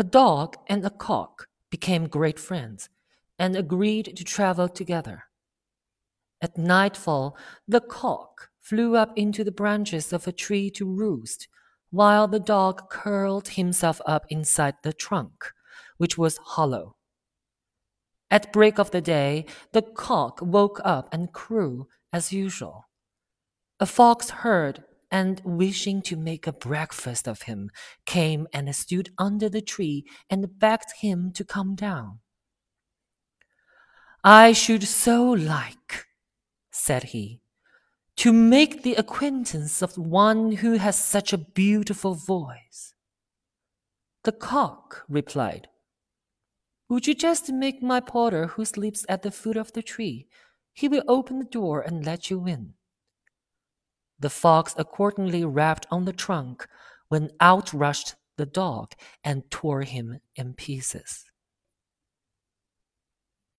A dog and a cock became great friends and agreed to travel together. At nightfall, the cock flew up into the branches of a tree to roost, while the dog curled himself up inside the trunk, which was hollow. At break of the day, the cock woke up and crew as usual. A fox heard and wishing to make a breakfast of him, came and stood under the tree and begged him to come down. I should so like, said he, to make the acquaintance of one who has such a beautiful voice. The cock replied, Would you just make my porter who sleeps at the foot of the tree? He will open the door and let you in. The fox accordingly rapped on the trunk, when out rushed the dog and tore him in pieces.